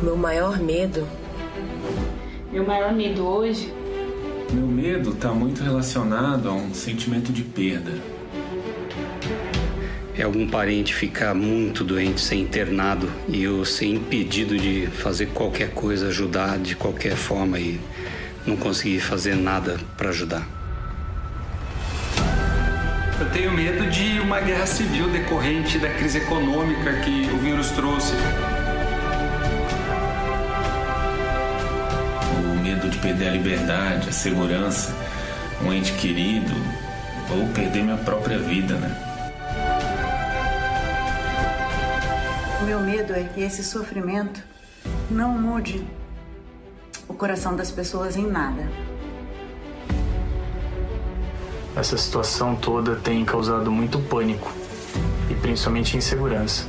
Meu maior medo. Meu maior medo hoje. Meu medo está muito relacionado a um sentimento de perda. É algum parente ficar muito doente, ser internado e eu ser impedido de fazer qualquer coisa, ajudar de qualquer forma e não conseguir fazer nada para ajudar. Eu tenho medo de uma guerra civil decorrente da crise econômica que o vírus trouxe. De perder a liberdade, a segurança, um ente querido ou perder minha própria vida, né? O meu medo é que esse sofrimento não mude o coração das pessoas em nada. Essa situação toda tem causado muito pânico e principalmente insegurança.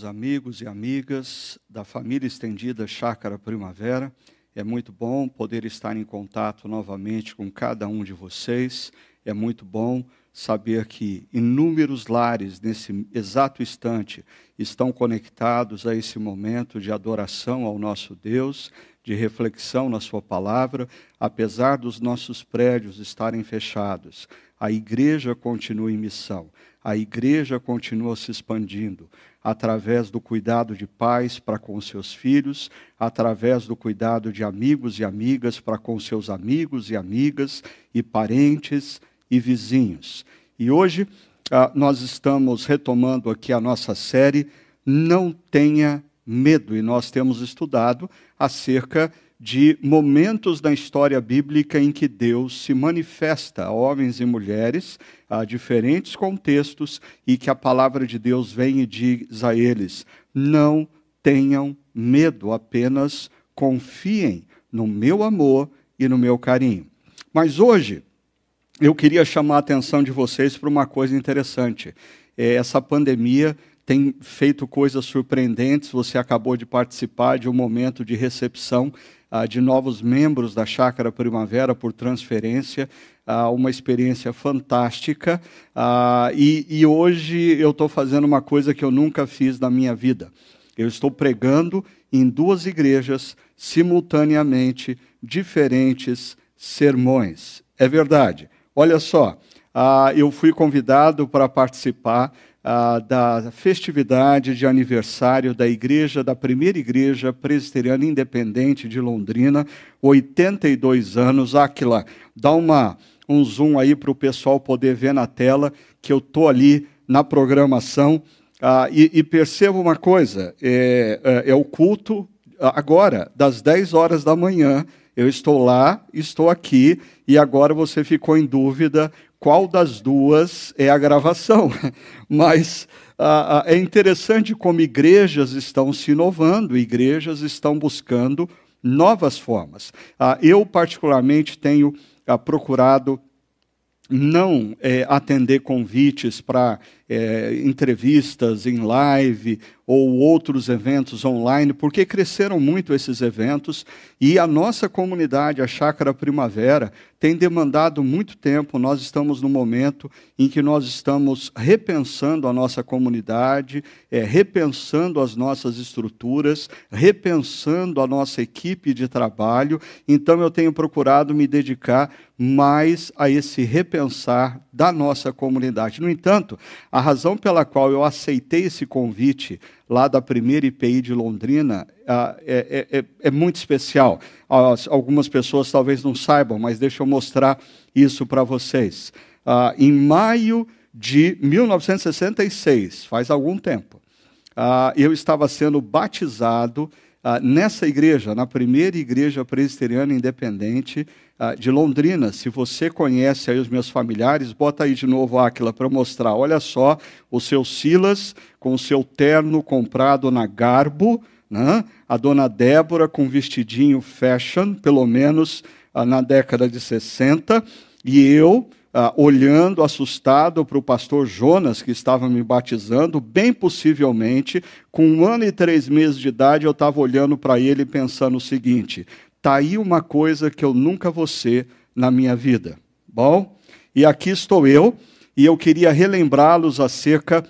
Meus amigos e amigas da família estendida Chácara Primavera, é muito bom poder estar em contato novamente com cada um de vocês. É muito bom saber que inúmeros lares, nesse exato instante, estão conectados a esse momento de adoração ao nosso Deus, de reflexão na Sua palavra, apesar dos nossos prédios estarem fechados. A igreja continua em missão, a igreja continua se expandindo através do cuidado de pais para com seus filhos, através do cuidado de amigos e amigas para com seus amigos e amigas, e parentes e vizinhos. E hoje ah, nós estamos retomando aqui a nossa série Não Tenha Medo, e nós temos estudado acerca de momentos da história bíblica em que Deus se manifesta a homens e mulheres a diferentes contextos e que a palavra de Deus vem e diz a eles: não tenham medo, apenas confiem no meu amor e no meu carinho. Mas hoje eu queria chamar a atenção de vocês para uma coisa interessante. É, essa pandemia tem feito coisas surpreendentes. Você acabou de participar de um momento de recepção ah, de novos membros da Chácara Primavera por transferência, ah, uma experiência fantástica. Ah, e, e hoje eu estou fazendo uma coisa que eu nunca fiz na minha vida. Eu estou pregando em duas igrejas simultaneamente diferentes sermões. É verdade. Olha só, eu fui convidado para participar ah, da festividade de aniversário da igreja, da primeira igreja presbiteriana independente de Londrina, 82 anos. Aquila, dá uma, um zoom aí para o pessoal poder ver na tela que eu estou ali na programação. Ah, e, e perceba uma coisa: é, é, é o culto agora, das 10 horas da manhã. Eu estou lá, estou aqui, e agora você ficou em dúvida qual das duas é a gravação. Mas ah, é interessante como igrejas estão se inovando, igrejas estão buscando novas formas. Ah, eu, particularmente, tenho ah, procurado não é, atender convites para é, entrevistas em live ou outros eventos online, porque cresceram muito esses eventos e a nossa comunidade, a Chácara Primavera, tem demandado muito tempo. Nós estamos no momento em que nós estamos repensando a nossa comunidade, é, repensando as nossas estruturas, repensando a nossa equipe de trabalho. Então, eu tenho procurado me dedicar mais a esse repensar da nossa comunidade. No entanto, a razão pela qual eu aceitei esse convite lá da primeira IPI de Londrina ah, é, é, é, muito especial. Algumas pessoas talvez não saibam, mas deixa eu mostrar isso para vocês. Ah, em maio de 1966, faz algum tempo, ah, eu estava sendo batizado nessa igreja, na primeira igreja presbiteriana independente ah, de Londrina. Se você conhece aí os meus familiares, bota aí de novo, Aquila, para mostrar. Olha só o seu Silas com o seu terno comprado na Garbo, né? a dona Débora com vestidinho fashion, pelo menos ah, na década de 60, e eu. Ah, olhando assustado para o pastor Jonas, que estava me batizando, bem possivelmente, com um ano e três meses de idade, eu estava olhando para ele pensando o seguinte: Está aí uma coisa que eu nunca vou ser na minha vida. Bom, e aqui estou eu, e eu queria relembrá-los acerca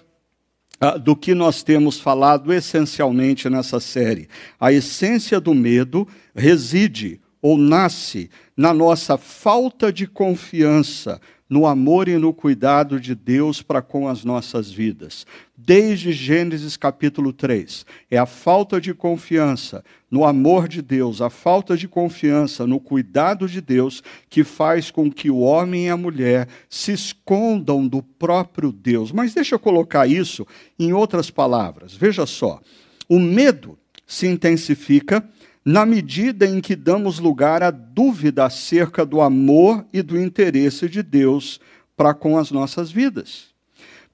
ah, do que nós temos falado essencialmente nessa série. A essência do medo reside ou nasce na nossa falta de confiança no amor e no cuidado de Deus para com as nossas vidas. Desde Gênesis capítulo 3, é a falta de confiança no amor de Deus, a falta de confiança no cuidado de Deus que faz com que o homem e a mulher se escondam do próprio Deus. Mas deixa eu colocar isso em outras palavras. Veja só, o medo se intensifica na medida em que damos lugar à dúvida acerca do amor e do interesse de Deus para com as nossas vidas.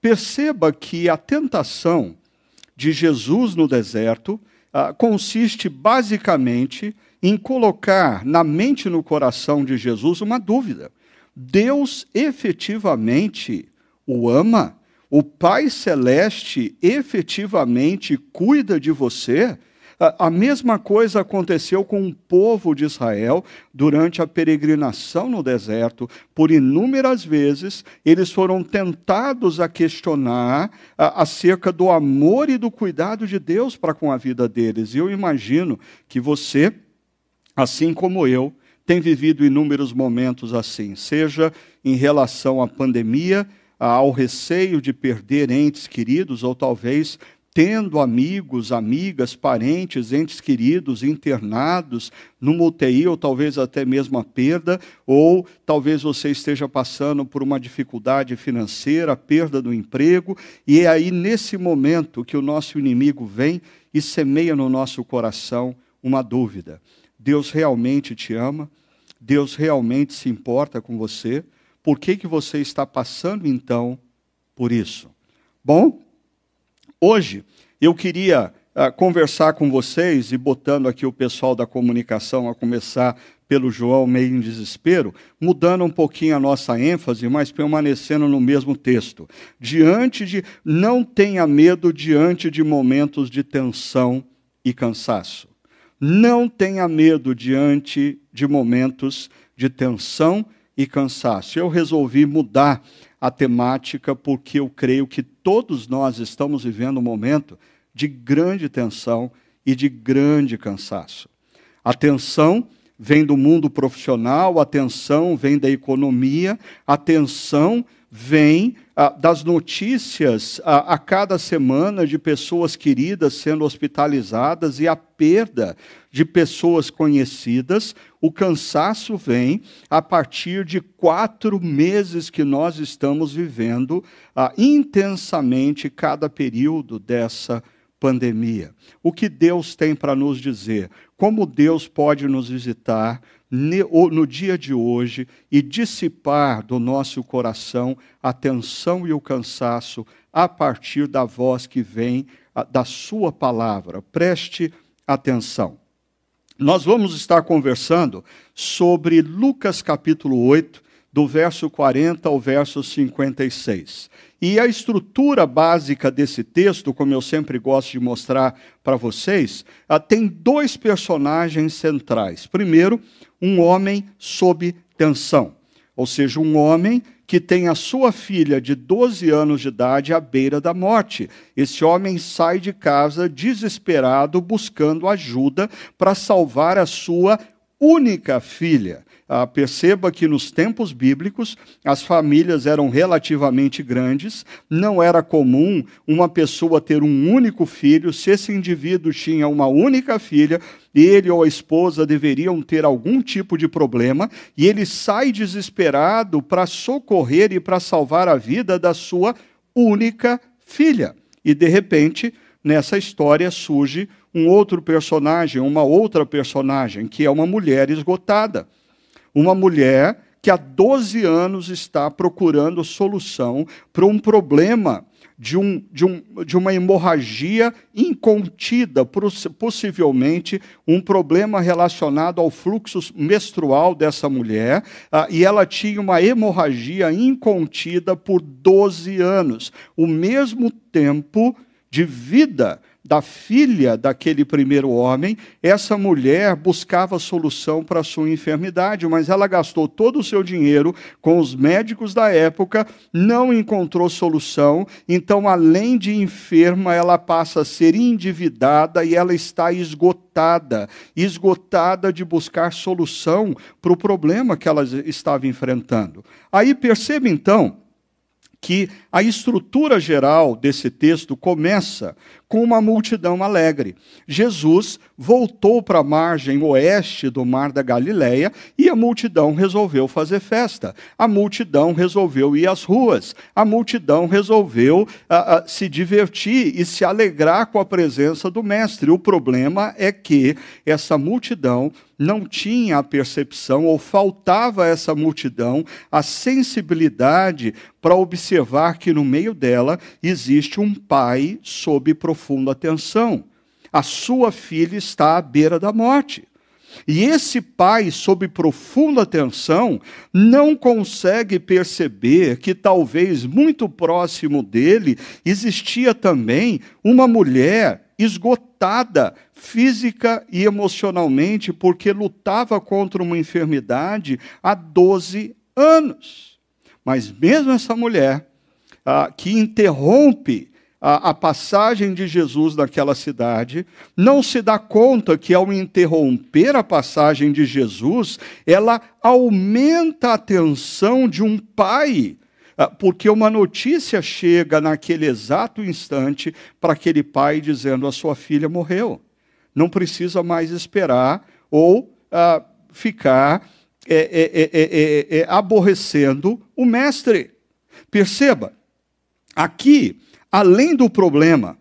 Perceba que a tentação de Jesus no deserto ah, consiste basicamente em colocar na mente e no coração de Jesus uma dúvida. Deus efetivamente o ama? O Pai Celeste efetivamente cuida de você? A mesma coisa aconteceu com o povo de Israel durante a peregrinação no deserto. Por inúmeras vezes, eles foram tentados a questionar acerca do amor e do cuidado de Deus para com a vida deles. E eu imagino que você, assim como eu, tem vivido inúmeros momentos assim, seja em relação à pandemia, ao receio de perder entes queridos, ou talvez tendo amigos, amigas, parentes, entes queridos internados numa UTI ou talvez até mesmo a perda, ou talvez você esteja passando por uma dificuldade financeira, perda do emprego, e é aí nesse momento que o nosso inimigo vem e semeia no nosso coração uma dúvida. Deus realmente te ama? Deus realmente se importa com você? Por que, que você está passando então por isso? Bom, Hoje, eu queria uh, conversar com vocês, e botando aqui o pessoal da comunicação a começar pelo João meio em desespero, mudando um pouquinho a nossa ênfase, mas permanecendo no mesmo texto. Diante de, não tenha medo diante de momentos de tensão e cansaço. Não tenha medo diante de momentos de tensão e cansaço. Eu resolvi mudar a temática, porque eu creio que todos nós estamos vivendo um momento de grande tensão e de grande cansaço. A tensão vem do mundo profissional, a tensão vem da economia, a tensão vem ah, das notícias ah, a cada semana de pessoas queridas sendo hospitalizadas e a perda de pessoas conhecidas. O cansaço vem a partir de quatro meses que nós estamos vivendo ah, intensamente cada período dessa pandemia. O que Deus tem para nos dizer? Como Deus pode nos visitar? No dia de hoje e dissipar do nosso coração a tensão e o cansaço a partir da voz que vem da Sua palavra. Preste atenção. Nós vamos estar conversando sobre Lucas capítulo 8, do verso 40 ao verso 56. E a estrutura básica desse texto, como eu sempre gosto de mostrar para vocês, tem dois personagens centrais. Primeiro, um homem sob tensão, ou seja, um homem que tem a sua filha de 12 anos de idade à beira da morte. Esse homem sai de casa desesperado, buscando ajuda para salvar a sua única filha. Ah, perceba que nos tempos bíblicos as famílias eram relativamente grandes, não era comum uma pessoa ter um único filho, se esse indivíduo tinha uma única filha, ele ou a esposa deveriam ter algum tipo de problema, e ele sai desesperado para socorrer e para salvar a vida da sua única filha. E de repente, nessa história surge um outro personagem, uma outra personagem, que é uma mulher esgotada uma mulher que há 12 anos está procurando solução para um problema de, um, de, um, de uma hemorragia incontida, possivelmente um problema relacionado ao fluxo menstrual dessa mulher, uh, e ela tinha uma hemorragia incontida por 12 anos, o mesmo tempo de vida da filha daquele primeiro homem, essa mulher buscava solução para sua enfermidade, mas ela gastou todo o seu dinheiro com os médicos da época, não encontrou solução, então, além de enferma, ela passa a ser endividada e ela está esgotada esgotada de buscar solução para o problema que ela estava enfrentando. Aí perceba então que a estrutura geral desse texto começa com uma multidão alegre. Jesus voltou para a margem oeste do Mar da Galileia e a multidão resolveu fazer festa. A multidão resolveu ir às ruas. A multidão resolveu uh, uh, se divertir e se alegrar com a presença do Mestre. O problema é que essa multidão não tinha a percepção, ou faltava a essa multidão a sensibilidade para observar que no meio dela existe um pai sob profunda tensão. A sua filha está à beira da morte. E esse pai, sob profunda tensão, não consegue perceber que talvez muito próximo dele existia também uma mulher esgotada física e emocionalmente, porque lutava contra uma enfermidade há 12 anos. Mas mesmo essa mulher, ah, que interrompe a, a, passagem de Jesus naquela cidade, não se dá conta que, ao interromper a passagem de Jesus, ela aumenta a tensão de um pai ah, porque uma notícia chega naquele exato instante para aquele pai dizendo: a sua filha morreu. Não precisa mais esperar ou ah, ficar é é é, aborrecendo o mestre. Perceba, aqui, além do problema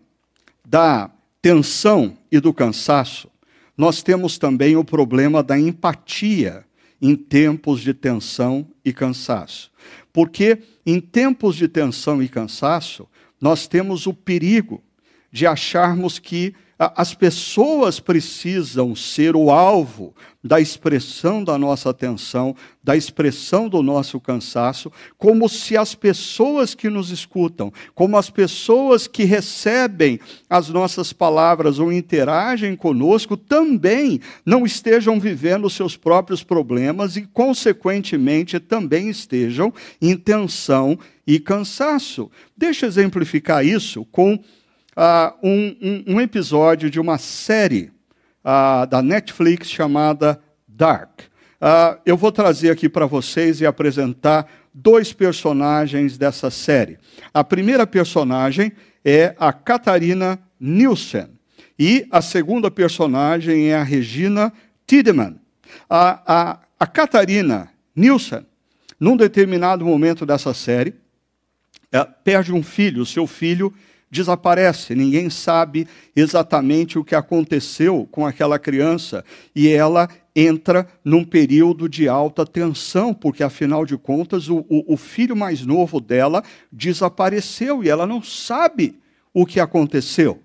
da tensão e do cansaço, nós temos também o problema da empatia em tempos de tensão e cansaço. Porque em tempos de tensão e cansaço, nós temos o perigo de acharmos que as pessoas precisam ser o alvo da expressão da nossa atenção, da expressão do nosso cansaço, como se as pessoas que nos escutam, como as pessoas que recebem as nossas palavras ou interagem conosco, também não estejam vivendo seus próprios problemas e, consequentemente, também estejam em tensão e cansaço. Deixa eu exemplificar isso com uh, um, um, um, episódio de uma série uh, da Netflix chamada Dark. Uh, eu vou trazer aqui para vocês e apresentar dois personagens dessa série. A primeira personagem é a Catarina Nielsen e a segunda personagem é a Regina Tiedemann. A, a, a Catarina Nielsen, num determinado momento dessa série, é, perde um filho. Seu filho desaparece, ninguém sabe exatamente o que aconteceu com aquela criança e ela entra num período de alta tensão, porque afinal de contas o, o, o filho mais novo dela desapareceu e ela não sabe o que aconteceu.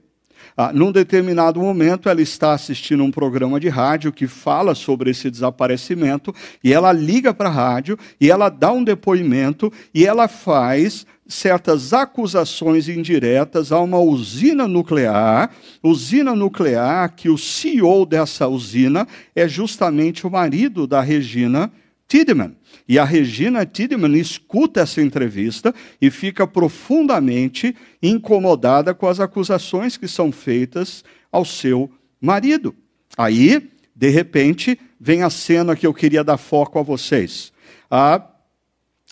Ah, num determinado momento, ela está assistindo um programa de rádio que fala sobre esse desaparecimento, e ela liga para a rádio, e ela dá um depoimento, e ela faz certas acusações indiretas a uma usina nuclear, usina nuclear que o CEO dessa usina é justamente o marido da Regina Tiedemann. E a Regina Tiedemann escuta essa entrevista e fica profundamente incomodada com as acusações que são feitas ao seu marido. Aí, de repente, vem a cena que eu queria dar foco a vocês. A,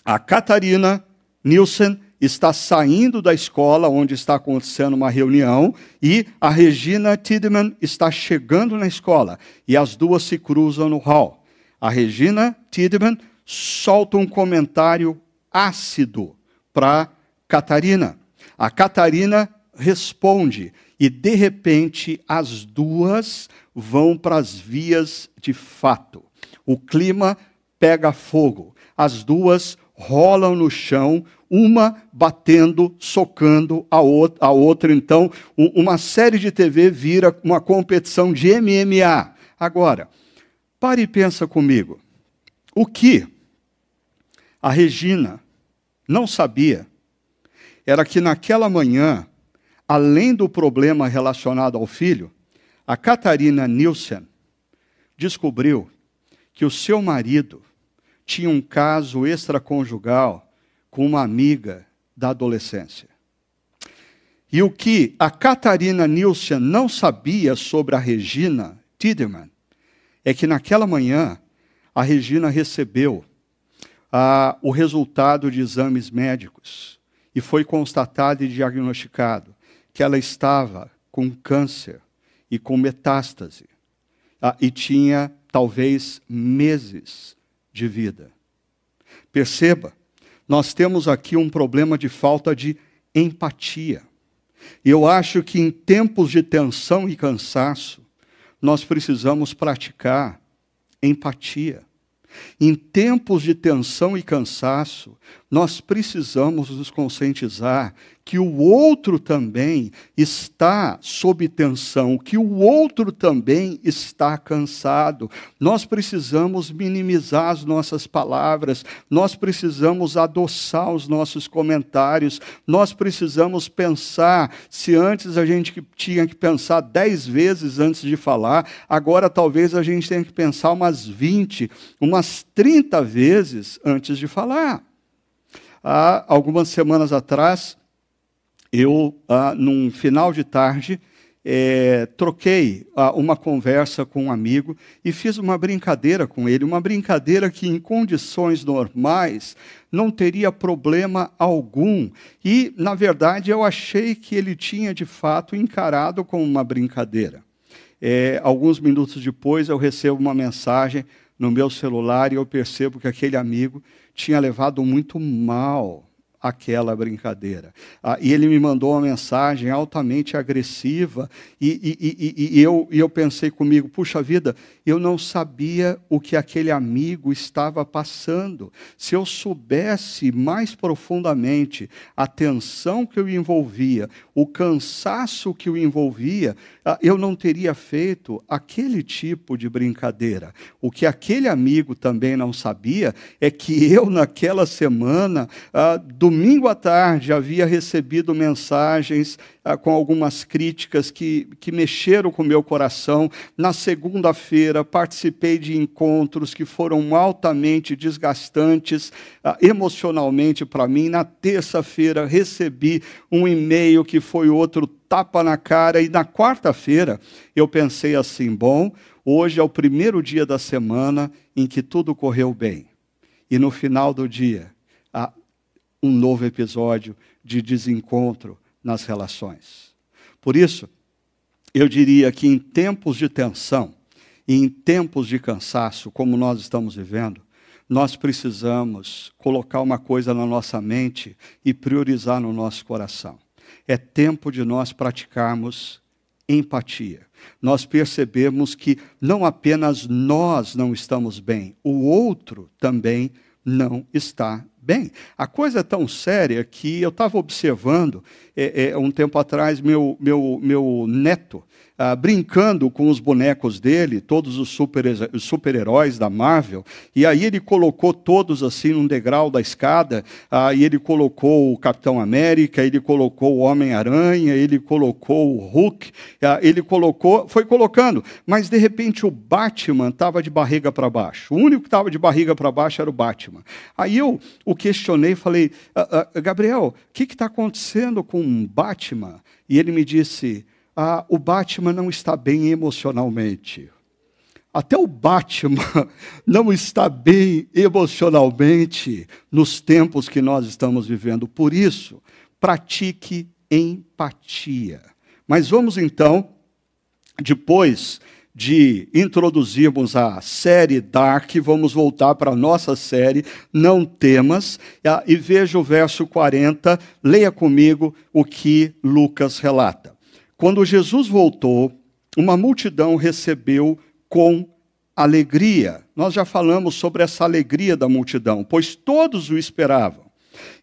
a Catarina Nielsen está saindo da escola onde está acontecendo uma reunião e a Regina Tiedemann está chegando na escola e as duas se cruzam no hall. A Regina Tiedemann solta um comentário ácido para Catarina. A Catarina responde e de repente as duas vão para as vias de fato. O clima pega fogo. As duas rolam no chão, uma batendo, socando a outra, a outra. Então, uma série de TV vira uma competição de MMA. Agora, pare e pensa comigo. O que a Regina não sabia era que naquela manhã além do problema relacionado ao filho, a Catarina Nielsen descobriu que o seu marido tinha um caso extraconjugal com uma amiga da adolescência. E o que a Catarina Nielsen não sabia sobre a Regina Tideman é que naquela manhã a Regina recebeu ah, o resultado de exames médicos e foi constatado e diagnosticado que ela estava com câncer e com metástase ah, e tinha talvez meses de vida. Perceba, nós temos aqui um problema de falta de empatia. E eu acho que em tempos de tensão e cansaço, nós precisamos praticar empatia. Em tempos de tensão e cansaço, nós precisamos nos conscientizar que o outro também está sob tensão, que o outro também está cansado. Nós precisamos minimizar as nossas palavras, nós precisamos adoçar os nossos comentários, nós precisamos pensar. Se antes a gente tinha que pensar dez vezes antes de falar, agora talvez a gente tenha que pensar umas 20, umas 30 vezes antes de falar. Há algumas semanas atrás, eu, ah, num final de tarde, é, troquei ah, uma conversa com um amigo e fiz uma brincadeira com ele, uma brincadeira que, em condições normais, não teria problema algum. E, na verdade, eu achei que ele tinha, de fato, encarado como uma brincadeira. É, alguns minutos depois, eu recebo uma mensagem no meu celular e eu percebo que aquele amigo tinha levado muito mal aquela brincadeira. Ah, e ele me mandou uma mensagem altamente agressiva, e, e, e, e, eu, e eu pensei comigo: puxa vida, eu não sabia o que aquele amigo estava passando. Se eu soubesse mais profundamente a tensão que o envolvia, o cansaço que o envolvia, ah, eu não teria feito aquele tipo de brincadeira. O que aquele amigo também não sabia é que eu, naquela semana, ah, domingo à tarde, havia recebido mensagens ah, com algumas críticas que, que mexeram com o meu coração. Na segunda-feira, participei de encontros que foram altamente desgastantes emocionalmente para mim. Na terça-feira, recebi um e-mail que foi outro tapa na cara. E na quarta-feira eu pensei assim: bom, hoje é o primeiro dia da semana em que tudo correu bem. E no final do dia, um novo episódio de desencontro nas relações. Por isso, eu diria que em tempos de tensão e em tempos de cansaço, como nós estamos vivendo, nós precisamos colocar uma coisa na nossa mente e priorizar no nosso coração é tempo de nós praticarmos empatia. Nós percebemos que não apenas nós não estamos bem, o outro também não está bem. A coisa é tão séria que eu estava observando é, é, um tempo atrás meu, meu, meu neto ah, brincando com os bonecos dele, todos os super-heróis super da Marvel, e aí ele colocou todos assim num degrau da escada, ah, e ele colocou o Capitão América, ele colocou o Homem-Aranha, ele colocou o Hulk, ah, ele colocou, foi colocando, mas de repente o Batman estava de barriga para baixo. O único que estava de barriga para baixo era o Batman. Aí eu o questionei, falei, ah, ah, Gabriel, o que está acontecendo com o Batman? E ele me disse, ah, o Batman não está bem emocionalmente. Até o Batman não está bem emocionalmente nos tempos que nós estamos vivendo. Por isso, pratique empatia. Mas vamos então, depois de introduzirmos a série Dark, vamos voltar para a nossa série Não Temas, ah, e veja o verso 40, leia comigo o que Lucas relata. Quando Jesus voltou, uma multidão recebeu com alegria. Nós já falamos sobre essa alegria da multidão, pois todos o esperavam.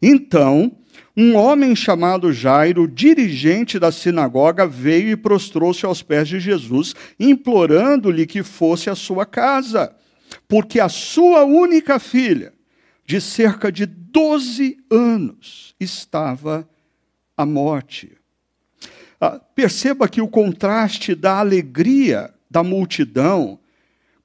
Então, um homem chamado Jairo, dirigente da sinagoga, veio e prostrou-se aos pés de Jesus, implorando-lhe que fosse à sua casa, porque a sua única filha, de cerca de 12 anos, estava à morte. Ah, perceba que o contraste da alegria da multidão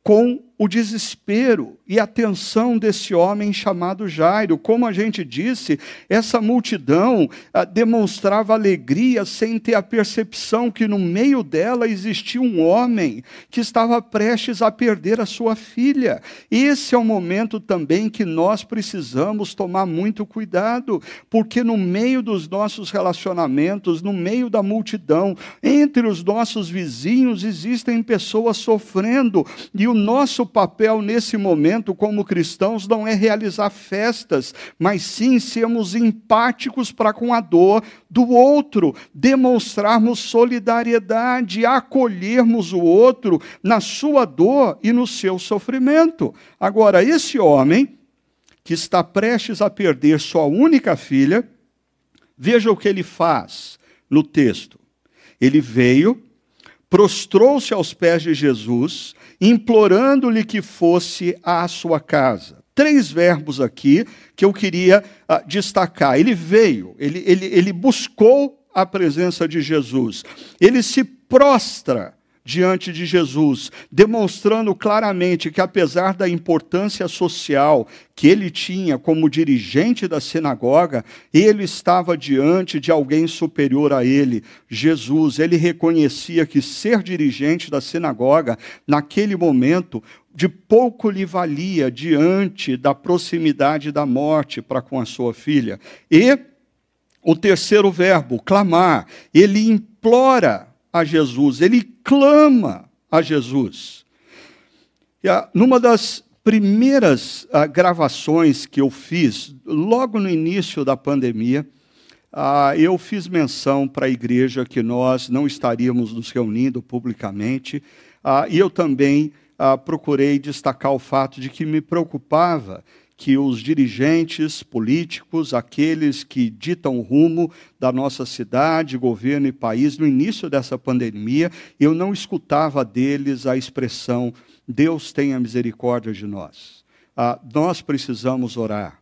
com o desespero e a tensão desse homem chamado Jairo. Como a gente disse, essa multidão ah, demonstrava alegria sem ter a percepção que no meio dela existia um homem que estava prestes a perder a sua filha. Esse é o momento também que nós precisamos tomar muito cuidado, porque no meio dos nossos relacionamentos, no meio da multidão, entre os nossos vizinhos, existem pessoas sofrendo e o nosso papel nesse momento, como cristãos, não é realizar festas, mas sim sermos empáticos para com a dor do outro, demonstrarmos solidariedade, acolhermos o outro na sua dor e no seu sofrimento. Agora, esse homem que está prestes a perder sua única filha, veja o que ele faz no texto. Ele veio, prostrou-se aos pés de Jesus, implorando-lhe que fosse à sua casa. Três verbos aqui que eu queria uh, destacar. Ele veio, ele, ele, ele buscou a presença de Jesus, ele se prostra diante de Jesus, demonstrando claramente que, apesar da importância social que ele tinha como dirigente da sinagoga, ele estava diante de alguém superior a ele, Jesus. Ele reconhecia que ser dirigente da sinagoga, naquele momento, de pouco lhe valia diante da proximidade da morte para com a sua filha. E o terceiro verbo, clamar, ele implora a Jesus, ele clama a Jesus. E, ah, numa das primeiras ah, gravações que eu fiz, logo no início da pandemia, ah, eu fiz menção para a igreja que nós não estaríamos nos reunindo publicamente, e eu também procurei destacar o fato de que me preocupava que os dirigentes políticos, aqueles que ditam o rumo da nossa cidade, governo e país, no início dessa pandemia, eu não escutava deles a expressão: Deus tenha misericórdia de nós. Ah, nós precisamos orar.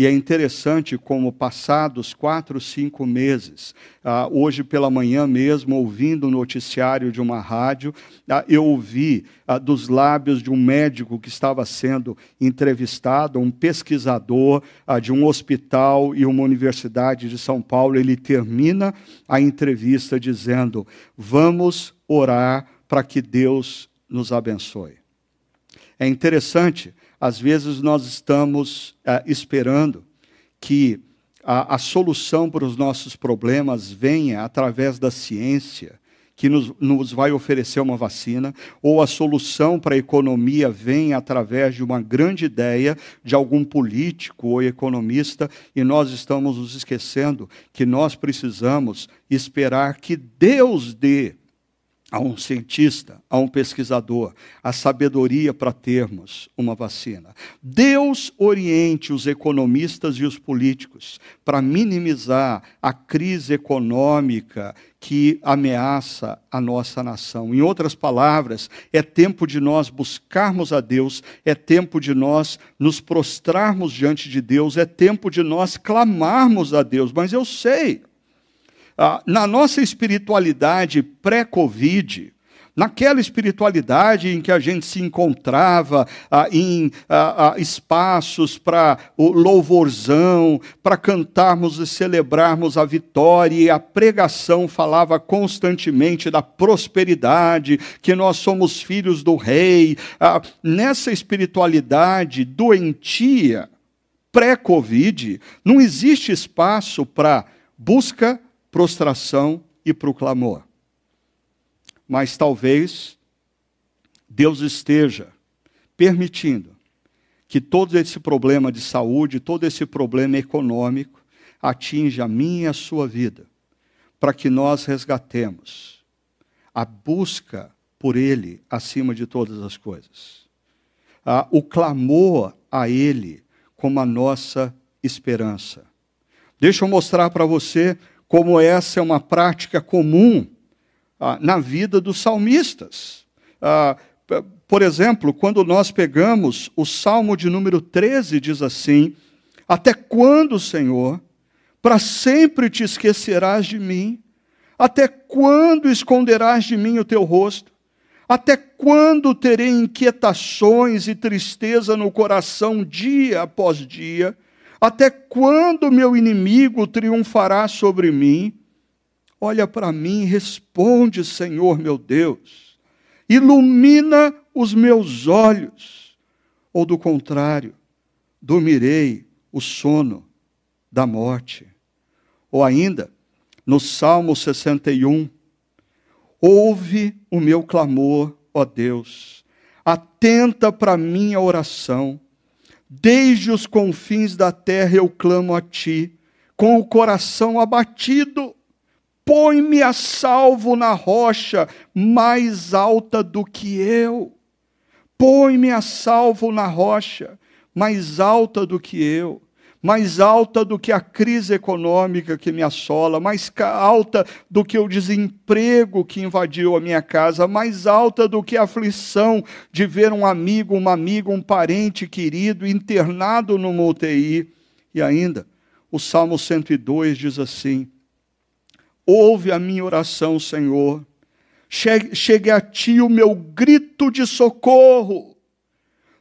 E é interessante como, passados quatro, cinco meses, ah, hoje pela manhã mesmo, ouvindo o noticiário de uma rádio, ah, eu ouvi ah, dos lábios de um médico que estava sendo entrevistado, um pesquisador de um hospital e uma universidade de São Paulo. Ele termina a entrevista dizendo: Vamos orar para que Deus nos abençoe. É interessante às vezes nós estamos ah, esperando que a, a, solução para os nossos problemas venha através da ciência, que nos, nos vai oferecer uma vacina, ou a solução para a economia venha através de uma grande ideia de algum político ou economista, e nós estamos nos esquecendo que nós precisamos esperar que Deus dê a um cientista, a um pesquisador, a sabedoria para termos uma vacina. Deus oriente os economistas e os políticos para minimizar a crise econômica que ameaça a nossa nação. Em outras palavras, é tempo de nós buscarmos a Deus, é tempo de nós nos prostrarmos diante de Deus, é tempo de nós clamarmos a Deus. Mas eu sei, ah, na nossa espiritualidade pré-Covid, naquela espiritualidade em que a gente se encontrava ah, em ah, ah, espaços para o louvorzão, para cantarmos e celebrarmos a vitória, e a pregação falava constantemente da prosperidade, que nós somos filhos do rei. Ah, nessa espiritualidade doentia, pré-Covid, não existe espaço para busca prostração e para o clamor. Mas talvez Deus esteja permitindo que todo esse problema de saúde, todo esse problema econômico atinja a minha e a sua vida, para que nós resgatemos a busca por Ele acima de todas as coisas, ah, o clamor a Ele como a nossa esperança. Deixa eu mostrar para você como essa é uma prática comum ah, na vida dos salmistas. Ah, por exemplo, quando nós pegamos o Salmo de número 13, diz assim: Até quando, Senhor, para sempre te esquecerás de mim? Até quando esconderás de mim o teu rosto? Até quando terei inquietações e tristeza no coração dia após dia? Até quando meu inimigo triunfará sobre mim? Olha para mim, responde, Senhor meu Deus. Ilumina os meus olhos, ou do contrário, dormirei o sono da morte. Ou ainda, no Salmo 61, ouve o meu clamor, ó Deus, atenta para minha oração Desde os confins da terra eu clamo a ti, com o coração abatido. Põe-me a salvo na rocha mais alta do que eu. Põe-me a salvo na rocha mais alta do que eu mais alta do que a crise econômica que me assola, mais alta do que o desemprego que invadiu a minha casa, mais alta do que a aflição de ver um amigo, uma amiga, um parente querido internado numa UTI. E ainda, o Salmo 102 diz assim: Ouve a minha oração, Senhor, chegue, chegue a ti o meu grito de socorro.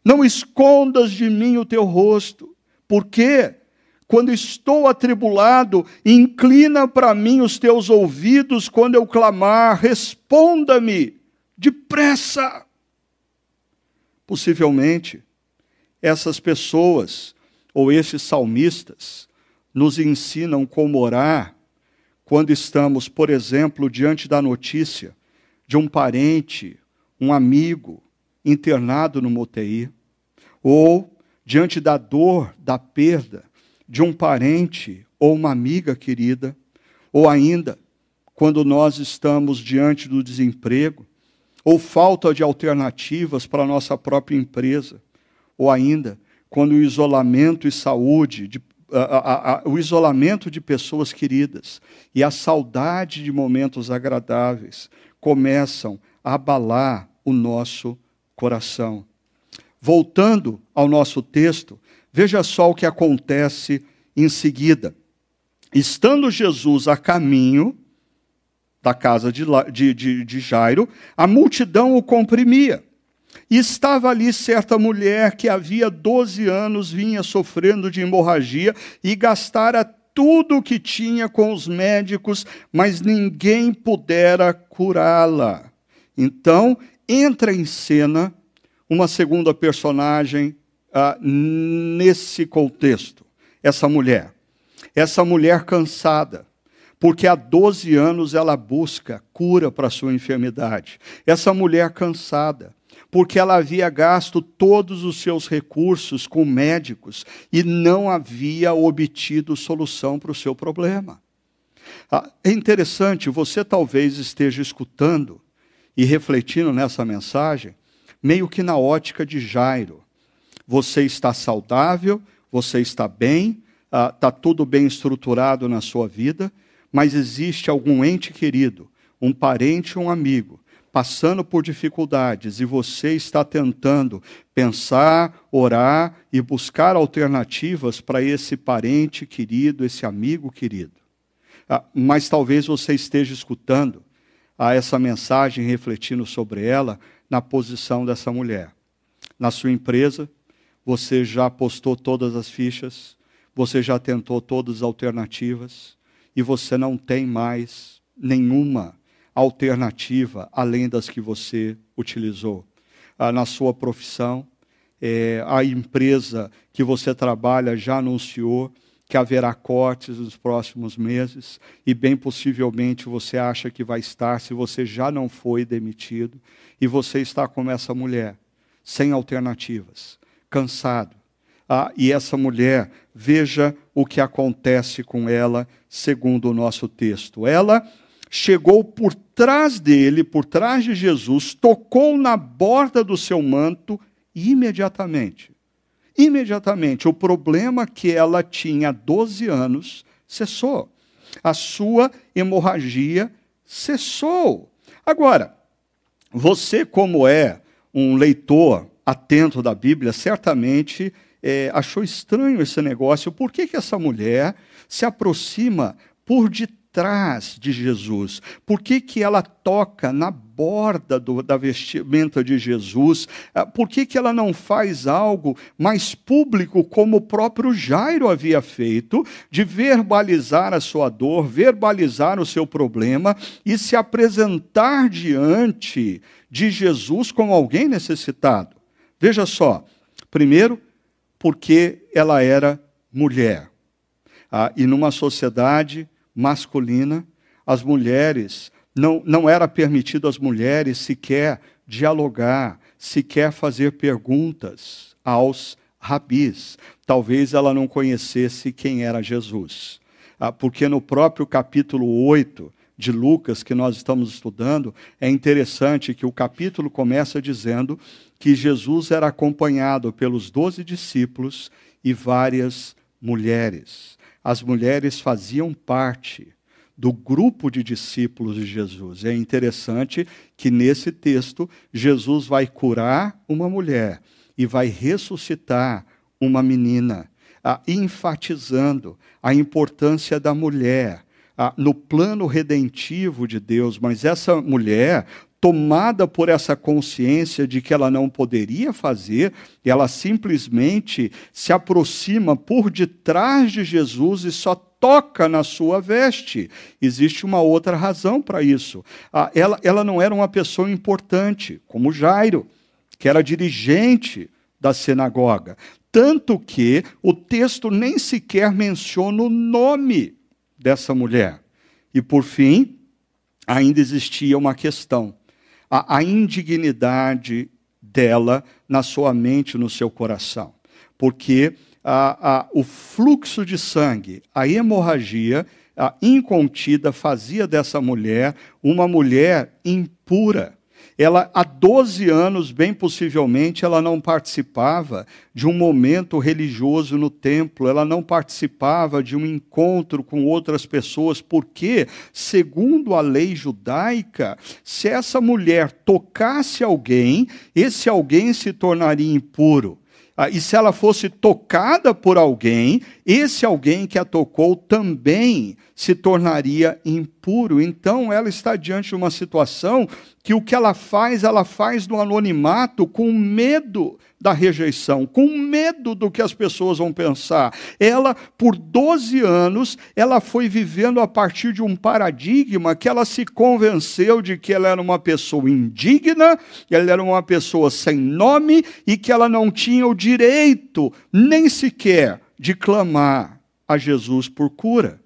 Não escondas de mim o teu rosto porque quando estou atribulado, inclina para mim os teus ouvidos quando eu clamar, responda-me depressa. Possivelmente, essas pessoas ou esses salmistas nos ensinam como orar quando estamos, por exemplo, diante da notícia de um parente, um amigo internado no UTI, ou diante da dor, da perda de um parente ou uma amiga querida, ou ainda quando nós estamos diante do desemprego, ou falta de alternativas para a nossa própria empresa, ou ainda quando o isolamento e saúde, de, a, a, a, o isolamento de pessoas queridas e a saudade de momentos agradáveis começam a abalar o nosso coração. Voltando ao nosso texto, veja só o que acontece em seguida. Estando Jesus a caminho da casa de, de, de Jairo, a multidão o comprimia. E estava ali certa mulher que havia 12 anos vinha sofrendo de hemorragia e gastara tudo o que tinha com os médicos, mas ninguém pudera curá-la. Então entra em cena uma segunda personagem ah, nesse contexto, essa mulher. Essa mulher cansada, porque há 12 anos ela busca cura para sua enfermidade. Essa mulher cansada, porque ela havia gasto todos os seus recursos com médicos e não havia obtido solução para o seu problema. Ah, é interessante, você talvez esteja escutando e refletindo nessa mensagem, meio que na ótica de Jairo. Você está saudável, você está bem, está ah, tudo bem estruturado na sua vida, mas existe algum ente querido, um parente, um amigo, passando por dificuldades e você está tentando pensar, orar e buscar alternativas para esse parente querido, esse amigo querido. Ah, mas talvez você esteja escutando a essa mensagem, refletindo sobre ela, na posição dessa mulher. Na sua empresa, você já postou todas as fichas, você já tentou todas as alternativas e você não tem mais nenhuma alternativa além das que você utilizou. Ah, na sua profissão, é, a empresa que você trabalha já anunciou que haverá cortes nos próximos meses e bem possivelmente você acha que vai estar se você já não foi demitido e você está como essa mulher, sem alternativas, cansado. Ah, e essa mulher, veja o que acontece com ela, segundo o nosso texto. Ela chegou por trás dele, por trás de Jesus, tocou na borda do seu manto e imediatamente imediatamente o problema que ela tinha há 12 anos cessou. A sua hemorragia cessou. Agora, você, como é um leitor atento da Bíblia, certamente é, achou estranho esse negócio. Por que, que essa mulher se aproxima por detrás trás de Jesus? Por que, que ela toca na borda do, da vestimenta de Jesus? Ah, por que, que ela não faz algo mais público, como o próprio Jairo havia feito, de verbalizar a sua dor, verbalizar o seu problema e se apresentar diante de Jesus como alguém necessitado? Veja só, primeiro, porque ela era mulher. Ah, e numa sociedade masculina, as mulheres, não, não era permitido às mulheres sequer dialogar, sequer fazer perguntas aos rabis. Talvez ela não conhecesse quem era Jesus. Ah, porque no próprio capítulo 8 de Lucas, que nós estamos estudando, é interessante que o capítulo começa dizendo que Jesus era acompanhado pelos doze discípulos e várias mulheres. As mulheres faziam parte do grupo de discípulos de Jesus. É interessante que nesse texto Jesus vai curar uma mulher e vai ressuscitar uma menina, enfatizando a importância da mulher ah, no plano redentivo de Deus. Mas essa mulher tomada por essa consciência de que ela não poderia fazer, ela simplesmente se aproxima por detrás de Jesus e só toca na sua veste. Existe uma outra razão para isso. Ah, ela, ela não era uma pessoa importante, como Jairo, que era dirigente da sinagoga. Tanto que o texto nem sequer menciona o nome dessa mulher. E, por fim, ainda existia uma questão a, a indignidade dela na sua mente, no seu coração. Porque a, a, o fluxo de sangue, a hemorragia a incontida, fazia dessa mulher uma mulher impura ela há 12 anos, bem possivelmente, ela não participava de um momento religioso no templo, ela não participava de um encontro com outras pessoas, porque, segundo a lei judaica, se essa mulher tocasse alguém, esse alguém se tornaria impuro. Ah, e se ela fosse tocada por alguém, esse alguém que a tocou também se tornaria impuro. Então ela está diante de uma situação que o que ela faz, ela faz no anonimato com medo da rejeição, com medo do que as pessoas vão pensar. Ela, por 12 anos, ela foi vivendo a partir de um paradigma que ela se convenceu de que ela era uma pessoa indigna, ela era uma pessoa sem nome e que ela não tinha o direito nem sequer de clamar a Jesus por cura.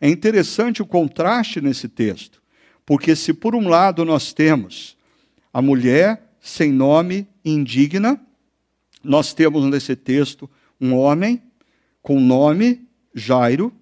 É interessante o contraste nesse texto, porque se por um lado nós temos a mulher sem nome, indigna, nós temos nesse texto um homem com nome Jairo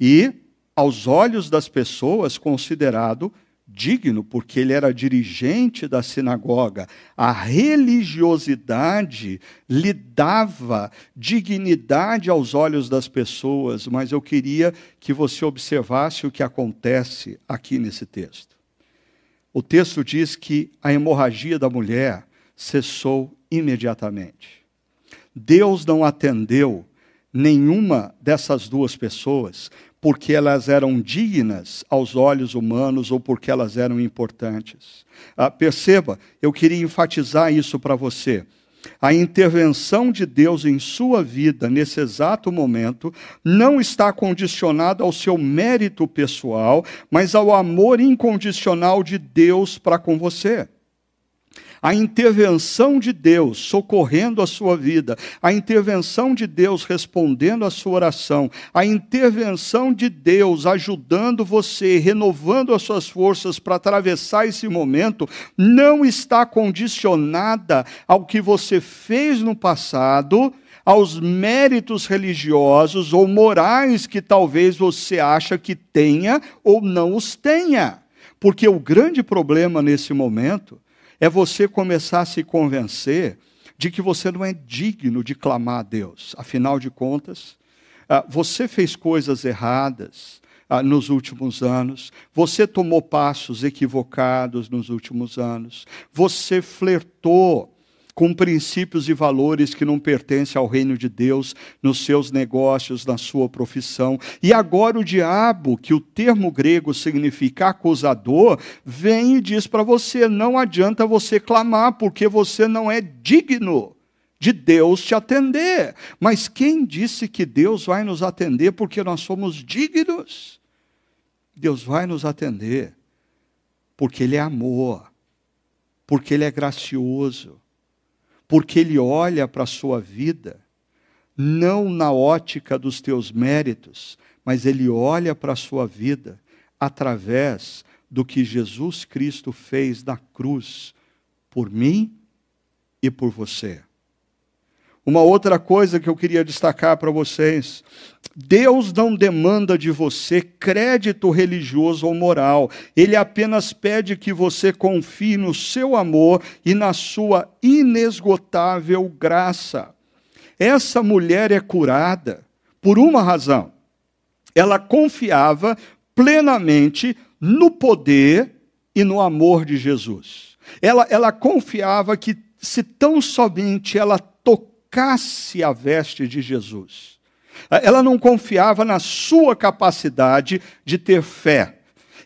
e, aos olhos das pessoas, considerado digno, porque ele era dirigente da sinagoga. A religiosidade lhe dava dignidade aos olhos das pessoas, mas eu queria que você observasse o que acontece aqui nesse texto. O texto diz que a hemorragia da mulher cessou imediatamente. Deus não atendeu nenhuma dessas duas pessoas porque elas eram dignas aos olhos humanos ou porque elas eram importantes. Ah, perceba, eu queria enfatizar isso para você. A intervenção de Deus em sua vida nesse exato momento não está condicionada ao seu mérito pessoal, mas ao amor incondicional de Deus para com você a intervenção de Deus socorrendo a sua vida, a intervenção de Deus respondendo a sua oração, a intervenção de Deus ajudando você, renovando as suas forças para atravessar esse momento, não está condicionada ao que você fez no passado aos méritos religiosos ou morais que talvez você acha que tenha ou não os tenha. Porque o grande problema nesse momento é você começar a se convencer de que você não é digno de clamar a Deus. Afinal de contas, ah, você fez coisas erradas ah, nos últimos anos, você tomou passos equivocados nos últimos anos, você flertou com princípios e valores que não pertencem ao reino de Deus, nos seus negócios, na sua profissão. E agora o diabo, que o termo grego significa acusador, vem e diz para você: não adianta você clamar, porque você não é digno de Deus te atender. Mas quem disse que Deus vai nos atender porque nós somos dignos? Deus vai nos atender porque Ele é amor, porque Ele é gracioso porque Ele olha para a sua vida, não na ótica dos teus méritos, mas Ele olha para a sua vida através do que Jesus Cristo fez na cruz por mim e por você. Uma outra coisa que eu queria destacar para vocês: Deus não demanda de você crédito religioso ou moral, Ele apenas pede que você confie no seu amor e na sua inesgotável graça. Essa mulher é curada por uma razão. Ela confiava plenamente no poder e no amor de Jesus. Ela, ela confiava que, se tão somente ela tocasse, a veste de Jesus. Ela não confiava na sua capacidade de ter fé.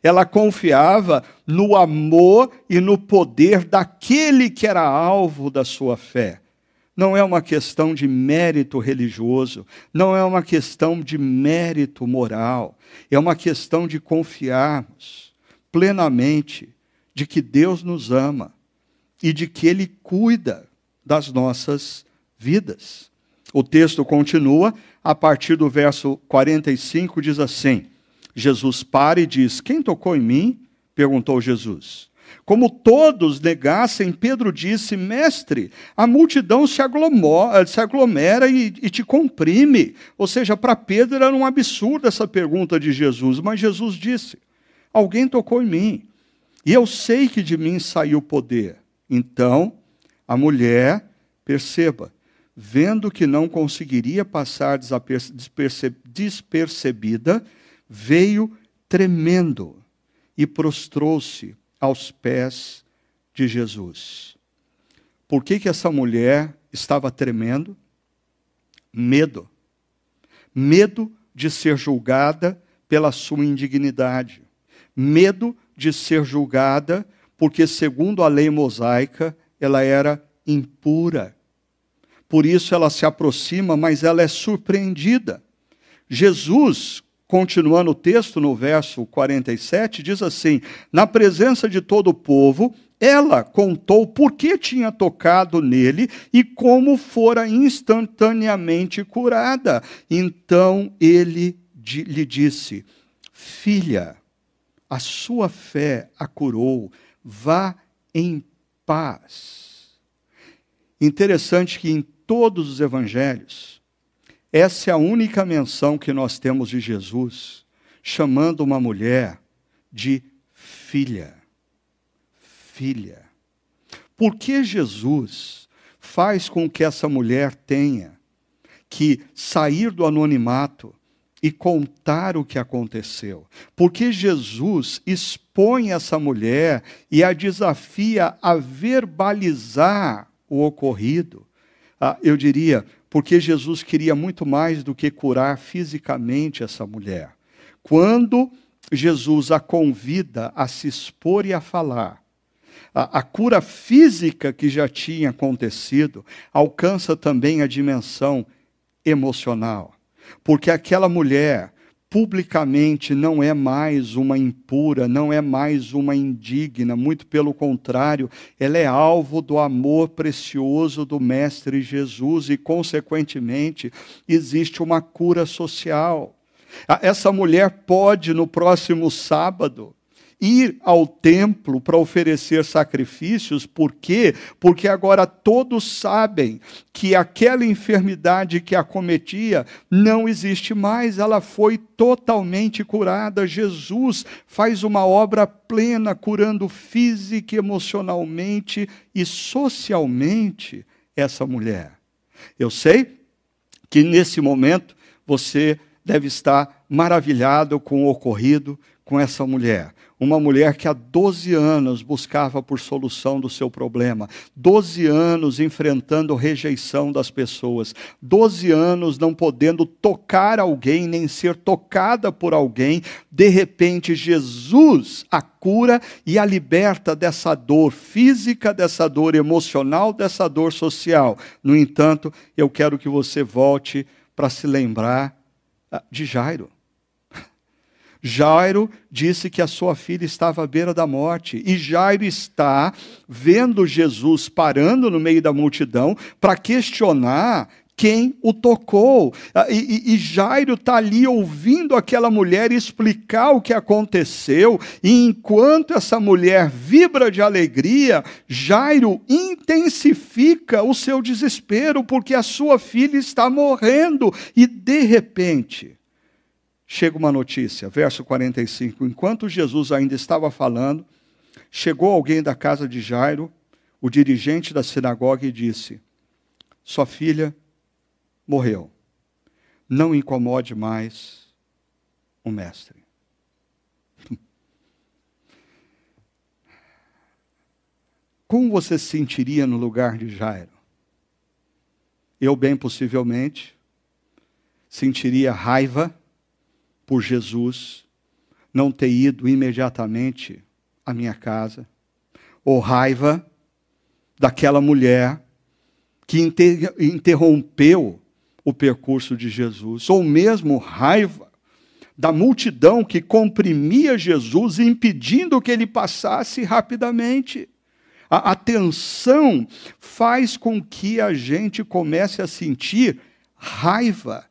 Ela confiava no amor e no poder daquele que era alvo da sua fé. Não é uma questão de mérito religioso, não é uma questão de mérito moral, é uma questão de confiarmos plenamente de que Deus nos ama e de que Ele cuida das nossas vidas. O texto continua, a partir do verso 45, diz assim: Jesus para e diz: Quem tocou em mim? perguntou Jesus. Como todos negassem, Pedro disse: Mestre, a multidão se aglomera, se aglomera e, e te comprime. Ou seja, para Pedro era um absurdo essa pergunta de Jesus, mas Jesus disse: Alguém tocou em mim, e eu sei que de mim saiu poder. Então, a mulher, perceba, vendo que não conseguiria passar despercebida, veio tremendo e prostrou-se aos pés de Jesus. Por que, que essa mulher estava tremendo? Medo. Medo de ser julgada pela sua indignidade. Medo de ser julgada porque, segundo a lei mosaica, ela era impura por isso ela se aproxima, mas ela é surpreendida. Jesus, continuando o texto no verso 47, diz assim: Na presença de todo o povo, ela contou por que tinha tocado nele e como fora instantaneamente curada. Então ele lhe disse: Filha, a sua fé a curou, vá em paz. Interessante que em todos os evangelhos, essa é a única menção que nós temos de Jesus chamando uma mulher de filha. Filha. Por que Jesus faz com que essa mulher tenha que sair do anonimato e contar o que aconteceu? Porque Jesus expõe essa mulher e a desafia a verbalizar o ocorrido ah, eu diria, porque Jesus queria muito mais do que curar fisicamente essa mulher. Quando Jesus a convida a se expor e a falar, a, a cura física que já tinha acontecido alcança também a dimensão emocional. Porque aquela mulher publicamente não é mais uma impura, não é mais uma indigna, muito pelo contrário, ela é alvo do amor precioso do Mestre Jesus e, consequentemente, existe uma cura social. Essa mulher pode, no próximo sábado, ir ao templo para oferecer sacrifícios, por quê? Porque agora todos sabem que aquela enfermidade que acometia não existe mais, ela foi totalmente curada. Jesus faz uma obra plena, curando física, emocionalmente e socialmente essa mulher. Eu sei que nesse momento você deve estar maravilhado com o ocorrido com essa mulher. Uma mulher que há 12 anos buscava por solução do seu problema, 12 anos enfrentando rejeição das pessoas, 12 anos não podendo tocar alguém, nem ser tocada por alguém. De repente, Jesus a cura e a liberta dessa dor física, dessa dor emocional, dessa dor social. No entanto, eu quero que você volte para se lembrar ah, de Jairo. Jairo disse que a sua filha estava à beira da morte, e Jairo está vendo Jesus parando no meio da multidão para questionar quem o tocou. Ah, e, e, e Jairo está ali ouvindo aquela mulher explicar o que aconteceu, e enquanto essa mulher vibra de alegria, Jairo intensifica o seu desespero, porque a sua filha está morrendo, e de repente chega uma notícia, verso 45. Enquanto Jesus ainda estava falando, chegou alguém da casa de Jairo, o dirigente da sinagoga, e disse: Sua filha morreu. Não incomode mais o mestre. Como você se sentiria no lugar de Jairo? Eu, bem possivelmente, sentiria raiva por Jesus, não ter ido imediatamente à minha casa, ou raiva daquela mulher que inter interrompeu o percurso de Jesus, ou mesmo raiva da multidão que comprimia Jesus, impedindo que ele passasse rapidamente. A, a tensão faz com que a gente comece a sentir raiva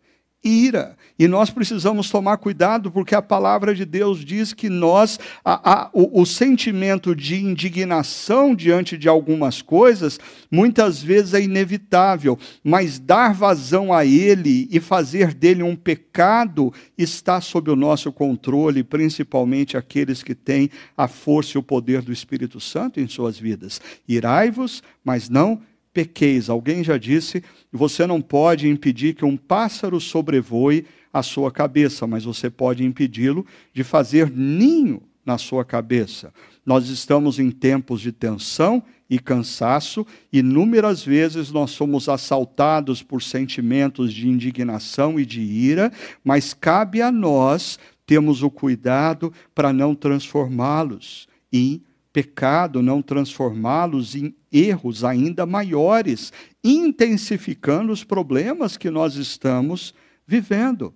ira. E nós precisamos tomar cuidado, porque a palavra de Deus diz que nós, a, a, o, o, sentimento de indignação diante de algumas coisas, muitas vezes é inevitável, mas dar vazão a ele e fazer dele um pecado está sob o nosso controle, principalmente aqueles que têm a força e o poder do Espírito Santo em suas vidas. Irai-vos, mas não pequeis. Alguém já disse, você não pode impedir que um pássaro sobrevoe a sua cabeça, mas você pode impedi-lo de fazer ninho na sua cabeça. Nós estamos em tempos de tensão e cansaço, inúmeras vezes nós somos assaltados por sentimentos de indignação e de ira, mas cabe a nós termos o cuidado para não transformá-los em pecado, não transformá-los em erros ainda maiores, intensificando os problemas que nós estamos vivendo.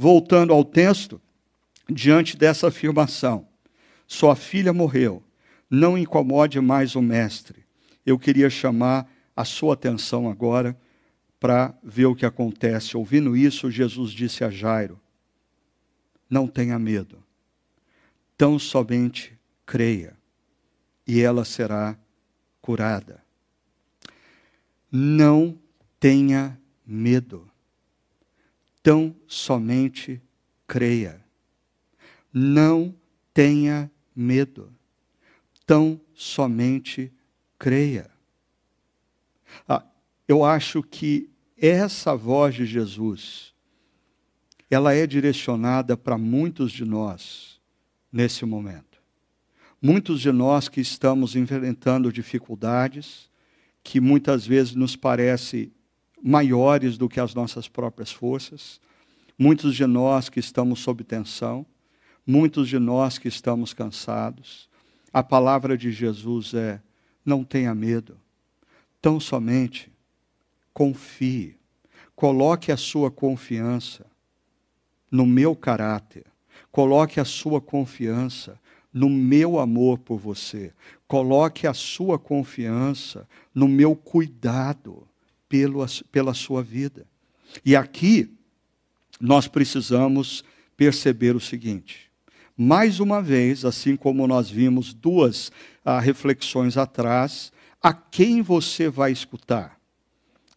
Voltando ao texto, diante dessa afirmação, sua filha morreu, não incomode mais o mestre. Eu queria chamar a sua atenção agora para ver o que acontece. Ouvindo isso, Jesus disse a Jairo: Não tenha medo, tão somente creia e ela será curada. Não tenha medo, tão somente creia. Não tenha medo, tão somente creia. Ah, eu acho que essa voz de Jesus, ela é direcionada para muitos de nós nesse momento. Muitos de nós que estamos enfrentando dificuldades, que muitas vezes nos parecem maiores do que as nossas próprias forças, muitos de nós que estamos sob tensão, muitos de nós que estamos cansados. A palavra de Jesus é: não tenha medo, tão somente confie, coloque a sua confiança no meu caráter, coloque a sua confiança no meu amor por você. Coloque a sua confiança no meu cuidado pelo, pela sua vida. E aqui nós precisamos perceber o seguinte: mais uma vez, assim como nós vimos duas ah, reflexões atrás, a quem você vai escutar?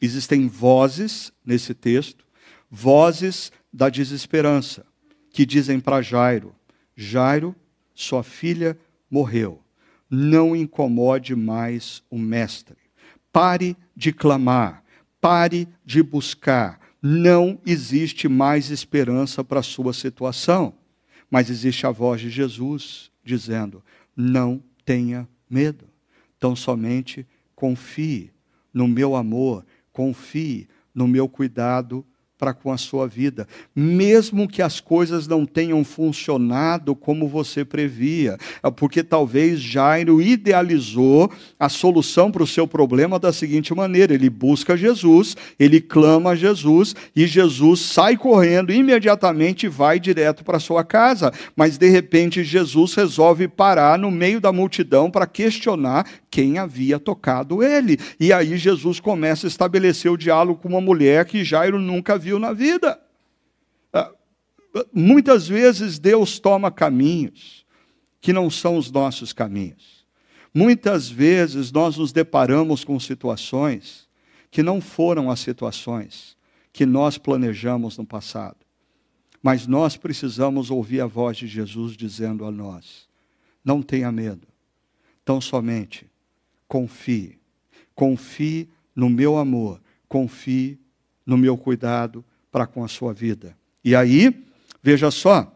Existem vozes nesse texto, vozes da desesperança, que dizem para Jairo: Jairo, sua filha morreu. Não incomode mais o mestre. Pare de clamar, pare de buscar, não existe mais esperança para a sua situação, mas existe a voz de Jesus dizendo: não tenha medo, tão somente confie no meu amor, confie no meu cuidado para com a sua vida, mesmo que as coisas não tenham funcionado como você previa, é porque talvez Jairo idealizou a solução para o seu problema da seguinte maneira: ele busca Jesus, ele clama a Jesus e Jesus sai correndo imediatamente e vai direto para sua casa, mas de repente Jesus resolve parar no meio da multidão para questionar quem havia tocado ele. E aí Jesus começa a estabelecer o diálogo com uma mulher que Jairo nunca viu na vida. Ah, muitas vezes Deus toma caminhos que não são os nossos caminhos. Muitas vezes nós nos deparamos com situações que não foram as situações que nós planejamos no passado. Mas nós precisamos ouvir a voz de Jesus dizendo a nós: não tenha medo, tão somente confie. Confie no meu amor, confie no meu cuidado para com a sua vida. E aí, veja só,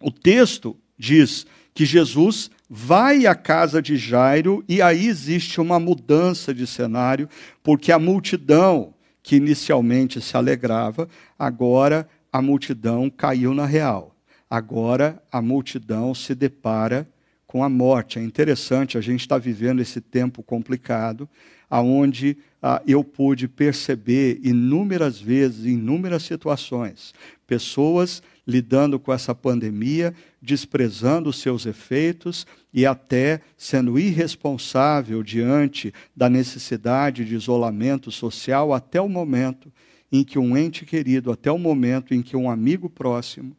o texto diz que Jesus vai à casa de Jairo e aí existe uma mudança de cenário, porque a multidão que inicialmente se alegrava, agora a multidão caiu na real. Agora a multidão se depara com a morte. É interessante, a gente está vivendo esse tempo complicado, aonde ah, eu pude perceber inúmeras vezes, inúmeras situações, pessoas lidando com essa pandemia, desprezando os seus efeitos e até sendo irresponsável diante da necessidade de isolamento social até o momento em que um ente querido, até o momento em que um amigo próximo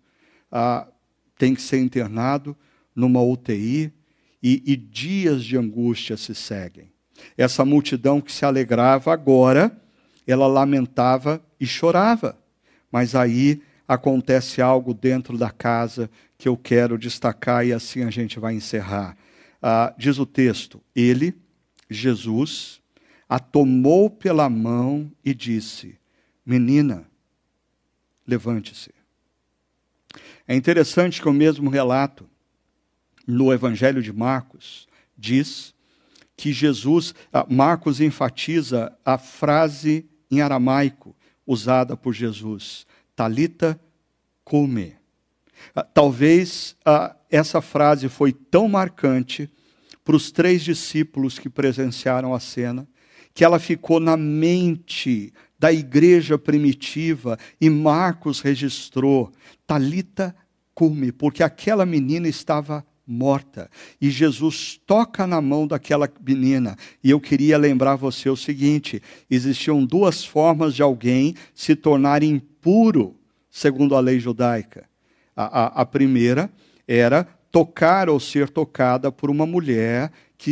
ah, tem que ser internado numa UTI e, e dias de angústia se seguem. Essa multidão que se alegrava agora, ela lamentava e chorava. Mas aí acontece algo dentro da casa que eu quero destacar e assim a gente vai encerrar. Ah, diz o texto: Ele, Jesus, a tomou pela mão e disse: Menina, levante-se. É interessante que o mesmo relato no Evangelho de Marcos, diz que Jesus, ah, Marcos enfatiza a frase em aramaico usada por Jesus, talita come. Ah, talvez ah, essa frase foi tão marcante para os três discípulos que presenciaram a cena, que ela ficou na mente da igreja primitiva e Marcos registrou talita come, porque aquela menina estava morta. E Jesus toca na mão daquela menina. E eu queria lembrar você o seguinte: existiam duas formas de alguém se tornar impuro, segundo a lei judaica. A, a, a primeira era tocar ou ser tocada por uma mulher que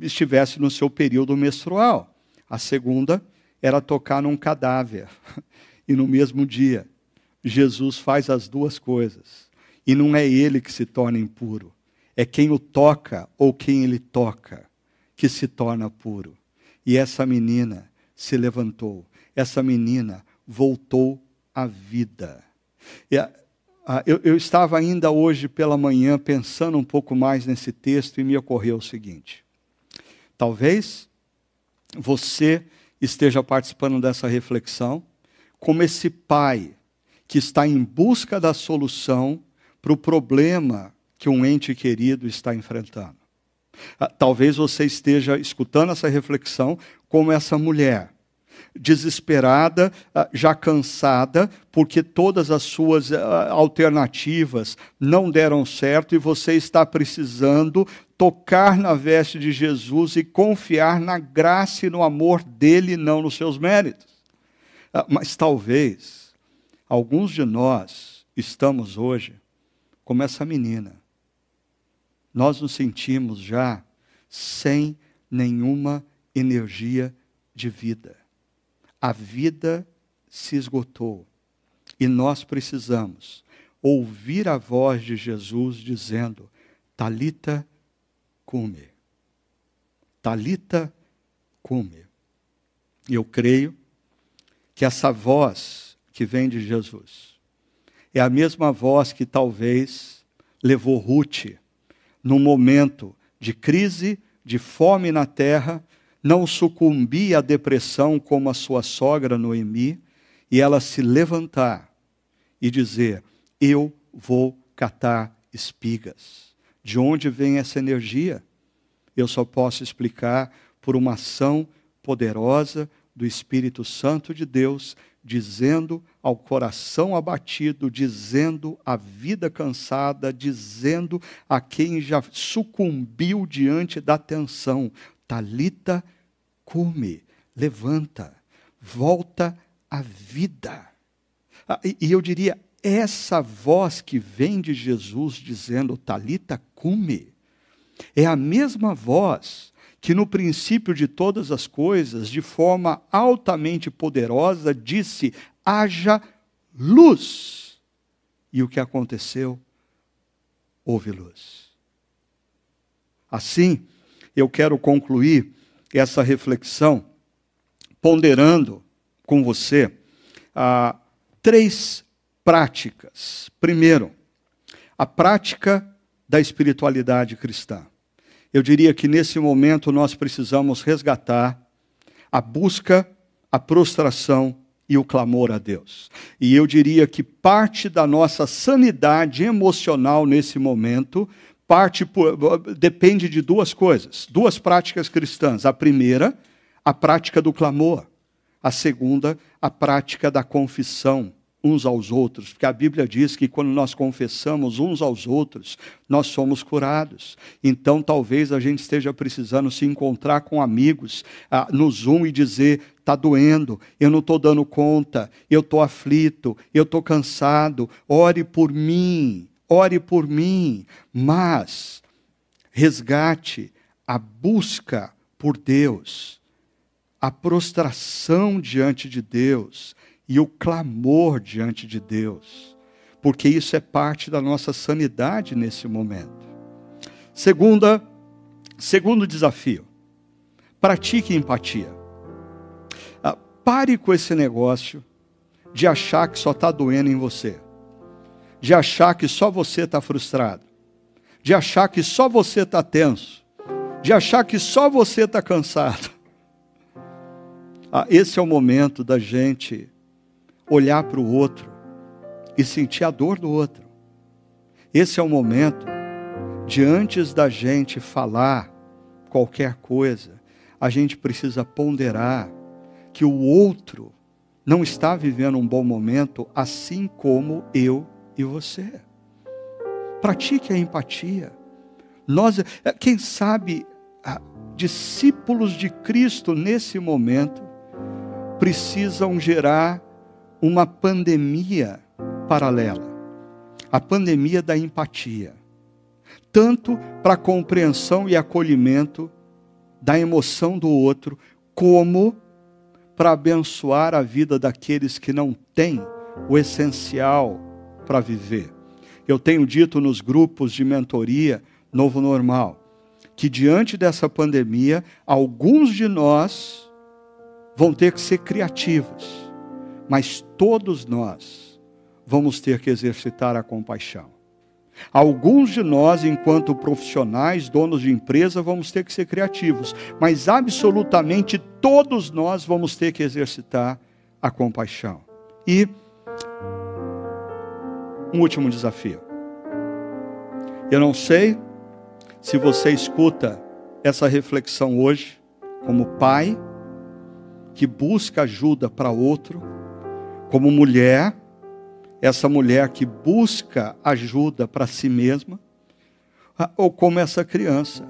estivesse no seu período menstrual. A segunda era tocar num cadáver. E no mesmo dia, Jesus faz as duas coisas. E não é ele que se torna impuro, é quem o toca ou quem ele toca que se torna puro. E essa menina se levantou, essa menina voltou à vida. eu, eu estava ainda hoje pela manhã pensando um pouco mais nesse texto e me ocorreu o seguinte: talvez você esteja participando dessa reflexão como esse pai que está em busca da solução para o problema que um ente querido está enfrentando. Ah, talvez você esteja escutando essa reflexão como essa mulher, desesperada, ah, já cansada, porque todas as suas ah, alternativas não deram certo e você está precisando tocar na veste de Jesus e confiar na graça e no amor dele, não nos seus méritos. Mas talvez alguns de nós estamos hoje como essa menina nós nos sentimos já sem nenhuma energia de vida. A vida se esgotou e nós precisamos ouvir a voz de Jesus dizendo: Talita cume. Talita cume. Eu creio que essa voz que vem de Jesus. É a mesma voz que talvez levou Ruth, num momento de crise, de fome na terra, não sucumbir à depressão como a sua sogra Noemi, e ela se levantar e dizer: Eu vou catar espigas. De onde vem essa energia? Eu só posso explicar por uma ação poderosa do Espírito Santo de Deus, dizendo ao coração abatido, dizendo à vida cansada, dizendo a quem já sucumbiu diante da tensão: Talita, cume, levanta, volta à vida. Ah, e eu diria, essa voz que vem de Jesus dizendo Talita cume, é a mesma voz que no princípio de todas as coisas, de forma altamente poderosa, disse: haja luz. E o que aconteceu? Houve luz. Assim, eu quero concluir essa reflexão ponderando com você ah, três práticas. Primeiro, a prática da espiritualidade cristã. Eu diria que nesse momento nós precisamos resgatar a busca, a prostração e o clamor a Deus. E eu diria que parte da nossa sanidade emocional nesse momento parte por, depende de duas coisas, duas práticas cristãs. A primeira, a prática do clamor. A segunda, a prática da confissão uns aos outros, porque a Bíblia diz que quando nós confessamos uns aos outros, nós somos curados. Então, talvez a gente esteja precisando se encontrar com amigos ah, no Zoom e dizer: está doendo, eu não estou dando conta, eu estou aflito, eu estou cansado, ore por mim, ore por mim. Mas resgate a busca por Deus, a prostração diante de Deus e o clamor diante de Deus, porque isso é parte da nossa sanidade nesse momento. Segunda, segundo desafio, pratique empatia. Ah, pare com esse negócio de achar que só está doendo em você, de achar que só você está frustrado, de achar que só você está tenso, de achar que só você está cansado. Ah, esse é o momento da gente olhar para o outro e sentir a dor do outro. Esse é o momento de antes da gente falar qualquer coisa, a gente precisa ponderar que o outro não está vivendo um bom momento, assim como eu e você. Pratique a empatia. Nós, eh, quem sabe, discípulos de Cristo nesse momento precisam gerar uma pandemia paralela. A pandemia da empatia. Tanto para compreensão e acolhimento da emoção do outro, como para abençoar a vida daqueles que não têm o essencial para viver. Eu tenho dito nos grupos de mentoria Novo Normal que diante dessa pandemia, alguns de nós vão ter que ser criativos mas todos nós vamos ter que exercitar a compaixão. Alguns de nós, enquanto profissionais, donos de empresa, vamos ter que ser criativos, mas absolutamente todos nós vamos ter que exercitar a compaixão. E um último desafio. Eu não sei se você escuta essa reflexão hoje como pai que busca ajuda para outro como mulher, essa mulher que busca ajuda para si mesma, ah, ou como essa criança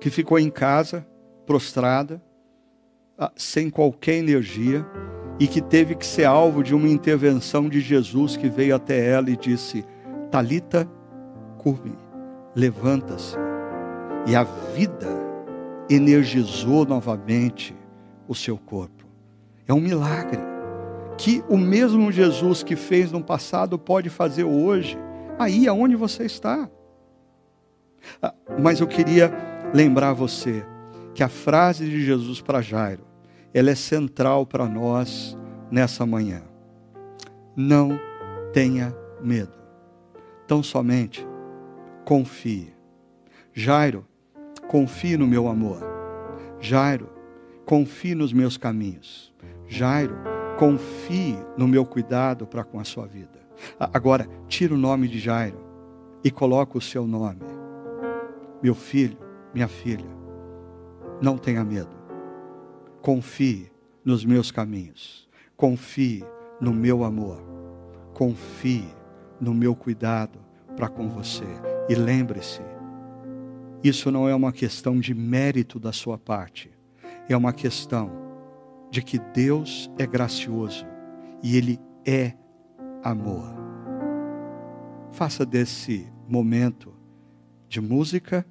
que ficou em casa, prostrada, ah, sem qualquer energia, e que teve que ser alvo de uma intervenção de Jesus que veio até ela e disse: Talita, curme, levanta-se. E a vida energizou novamente o seu corpo. É um milagre que o mesmo Jesus que fez no passado pode fazer hoje, aí aonde você está. Ah, mas eu queria lembrar você que a frase de Jesus para Jairo, ela é central para nós nessa manhã. não tenha medo. Tão somente confie. Jairo, confie no meu amor. Jairo, confie nos meus caminhos. Jairo, confie no meu cuidado para com a sua vida. Agora, tira o nome de Jairo e coloca o seu nome. Meu filho, minha filha, não tenha medo. Confie nos meus caminhos. Confie no meu amor. Confie no meu cuidado para com você. E lembre-se, isso não é uma questão de mérito da sua parte, é uma questão de que Deus é gracioso e Ele é amor. Faça desse momento de música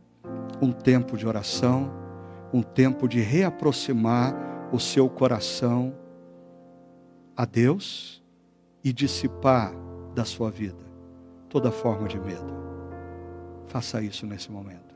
um tempo de oração, um tempo de reaproximar o seu coração a Deus e dissipar da sua vida toda forma de medo. Faça isso nesse momento.